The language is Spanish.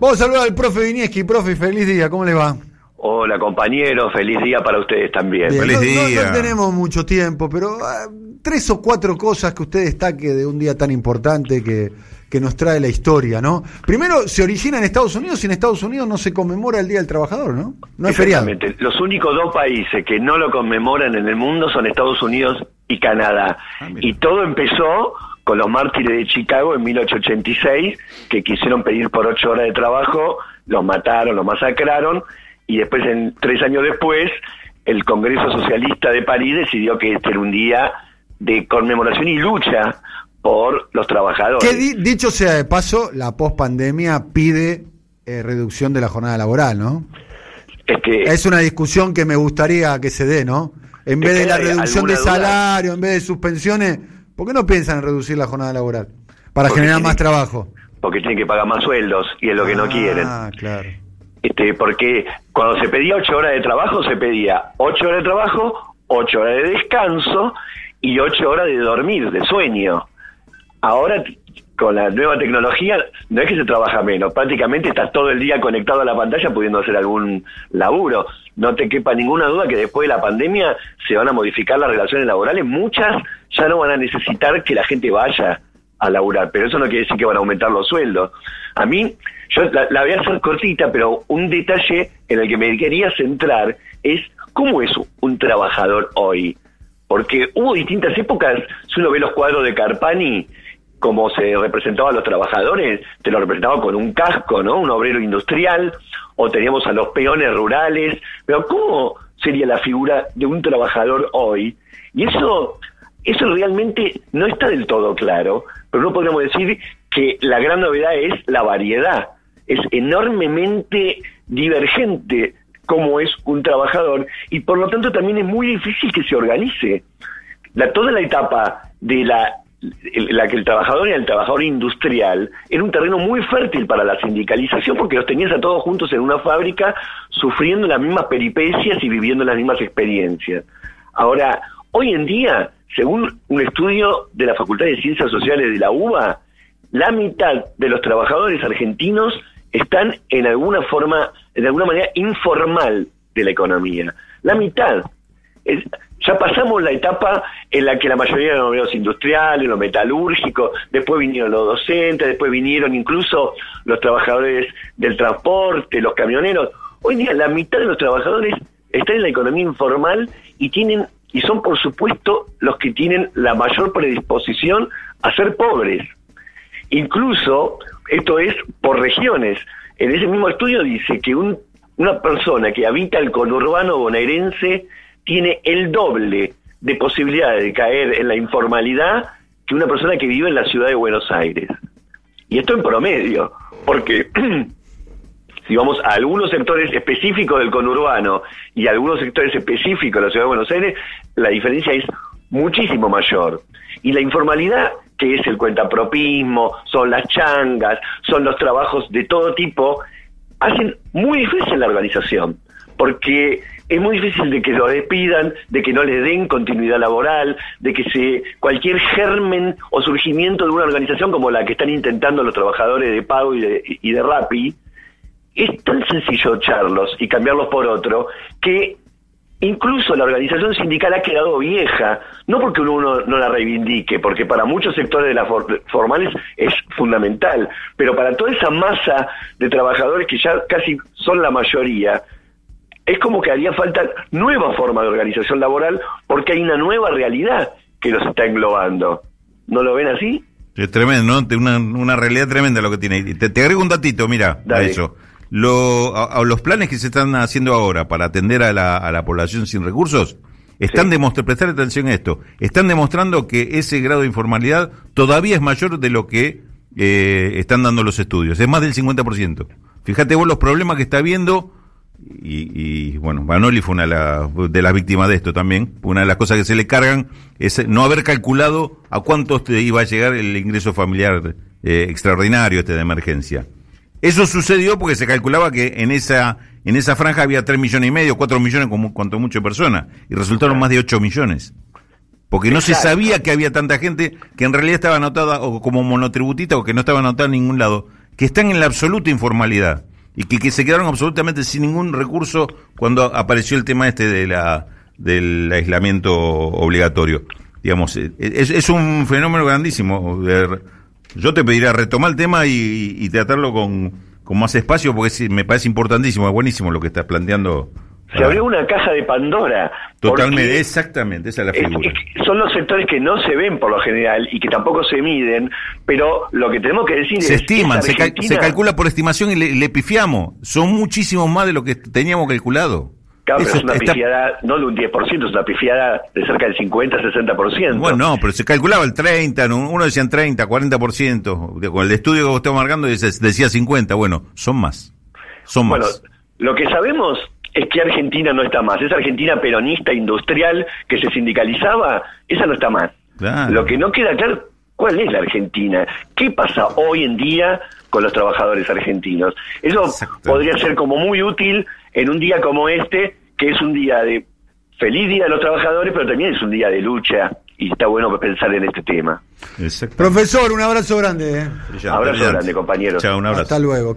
Vamos a saludar al profe Vinieski. Profe, feliz día, ¿cómo le va? Hola compañeros, feliz día para ustedes también. Bien, Feliz no, no- día. no tenemos mucho tiempo, pero ah, tres o cuatro cosas que usted destaque de un día tan importante que, que nos trae la historia, ¿no? Primero, se origina en Estados Unidos y en Estados Unidos no se conmemora el Día del Trabajador, ¿no? No es feriado. Exactamente. Los únicos dos países que no lo conmemoran en el mundo son Estados Unidos y Canadá. Ah, y todo empezó con los mártires de Chicago en 1886, que quisieron pedir por ocho horas de trabajo, los mataron, los masacraron, y después, en, tres años después, el Congreso Socialista de París decidió que este era un día de conmemoración y lucha por los trabajadores. Que di- dicho sea de paso, la pospandemia pide eh, reducción de la jornada laboral, ¿no? Es que Es una discusión que me gustaría que se dé, ¿no? En vez de la ¿Hay reducción de duda? salario, en vez de suspensiones, ¿por qué no piensan en reducir la jornada laboral? Para Porque generar más trabajo. porque tienen que pagar más sueldos y es lo que no quieren. Ah, claro. Este, porque cuando se pedía ocho horas de trabajo, se pedía ocho horas de trabajo, ocho horas de descanso y ocho horas de dormir, de sueño. Ahora, con la nueva tecnología, no es que se trabaja menos, prácticamente estás todo el día conectado a la pantalla pudiendo hacer algún laburo. No te quepa ninguna duda que después de la pandemia se van a modificar las relaciones laborales. Muchas ya no van a necesitar que la gente vaya a laburar, pero eso no quiere decir que van a aumentar los sueldos. A mí, yo la, la voy a hacer cortita, pero un detalle en el que me quería centrar es cómo es un trabajador hoy. Porque hubo distintas épocas, si uno ve los cuadros de Carpani, como se representaba a los trabajadores, te lo representaba con un casco, ¿no? Un obrero industrial, o teníamos a los peones rurales, pero ¿cómo sería la figura de un trabajador hoy? Y eso, eso realmente no está del todo claro, pero no podríamos decir que la gran novedad es la variedad. Es enormemente divergente cómo es un trabajador y por lo tanto también es muy difícil que se organice. La, toda la etapa de la, la que el trabajador era el trabajador industrial era un terreno muy fértil para la sindicalización porque los tenías a todos juntos en una fábrica sufriendo las mismas peripecias y viviendo las mismas experiencias. Ahora, hoy en día, según un estudio de la Facultad de Ciencias Sociales de la UBA, la mitad de los trabajadores argentinos están en alguna forma, de alguna manera informal de la economía. La mitad. Es- ya pasamos la etapa en la que la mayoría de los industriales, los metalúrgicos, después vinieron los docentes, después vinieron incluso los trabajadores del transporte, los camioneros. Hoy día la mitad de los trabajadores están en la economía informal y tienen y son por supuesto los que tienen la mayor predisposición a ser pobres. Incluso, esto es por regiones. En ese mismo estudio dice que un- una persona que habita el conurbano bonaerense tiene el doble de posibilidades de caer en la informalidad que una persona que vive en la ciudad de Buenos Aires. Y esto en promedio, porque si vamos a algunos sectores específicos del conurbano y algunos sectores específicos de la ciudad de Buenos Aires, la diferencia es muchísimo mayor. Y la informalidad, que es el cuentapropismo, son las changas, son los trabajos de todo tipo, hacen muy difícil la organización, porque es muy difícil de que lo despidan, de que no le den continuidad laboral, de que se cualquier germen o surgimiento de una organización como la que están intentando los trabajadores de Pago y de, y de es tan sencillo echarlos y cambiarlos por otro que incluso la organización sindical ha quedado vieja, no porque uno no la reivindique, porque para muchos sectores de las for- formales es fundamental, pero para toda esa masa de trabajadores que ya casi son la mayoría, es como que haría falta nueva forma de organización laboral porque hay una nueva realidad que los está englobando. ¿No lo ven así? Es tremendo, ¿no? Una, una realidad tremenda lo que tiene. Te, te agrego un datito, mira, a eso. Lo, a, a los planes que se están haciendo ahora para atender a la, a la población sin recursos, están Sí. demostrando, prestar atención a esto, están demostrando que ese grado de informalidad todavía es mayor de lo que eh, están dando los estudios, es más del 50%. Fíjate vos los problemas que está habiendo, y, y, bueno, Banoli fue una de, la- de las víctimas de esto también, una de las cosas que se le cargan es no haber calculado a cuántos te iba a llegar el ingreso familiar eh, extraordinario este de emergencia. Eso sucedió porque se calculaba que en esa en esa franja había 3 millones y medio, 4 millones como cuanto mucho personas, y resultaron más de 8 millones. Porque no se sabía que había tanta gente que en realidad estaba anotada o como monotributista o que no estaba anotada en ningún lado, que están en la absoluta informalidad y que, que se quedaron absolutamente sin ningún recurso cuando apareció el tema este de la del aislamiento obligatorio. Digamos, eh, es, es un fenómeno grandísimo. Yo te pediría retomar el tema y, y tratarlo con, con más espacio porque me parece importantísimo, es buenísimo lo que estás planteando. Se abrió una caja de Pandora. Totalmente, exactamente, esa es la figura. es- son los sectores que no se ven por lo general y que tampoco se miden, pero lo que tenemos que decir se es... estiman, ¿es se, Argentina? se calcula por estimación y le, le pifiamos. Son muchísimos más de lo que teníamos calculado. Claro, pero es una está- pifiada, no de un 10%, es una pifiada de cerca del 50-60%. Bueno, no, pero se calculaba el 30, ¿no? uno decían 30, 40%. De- Con el estudio que vos estás marcando decía 50. Bueno, son más. Son Bueno, más. lo que sabemos es que Argentina no está más. Esa Argentina peronista industrial que se sindicalizaba, esa no está más. Claro. Lo que no queda claro, ¿cuál es la Argentina? ¿Qué pasa hoy en día con los trabajadores argentinos? Eso Exacto. podría ser como muy útil en un día como este, que es un día de feliz día de los trabajadores, pero también es un día de lucha y está bueno pensar en este tema. Profesor, un abrazo grande. ¿eh? Brillante, Abrazo brillante. grande, compañeros. Chao, un abrazo. Hasta luego.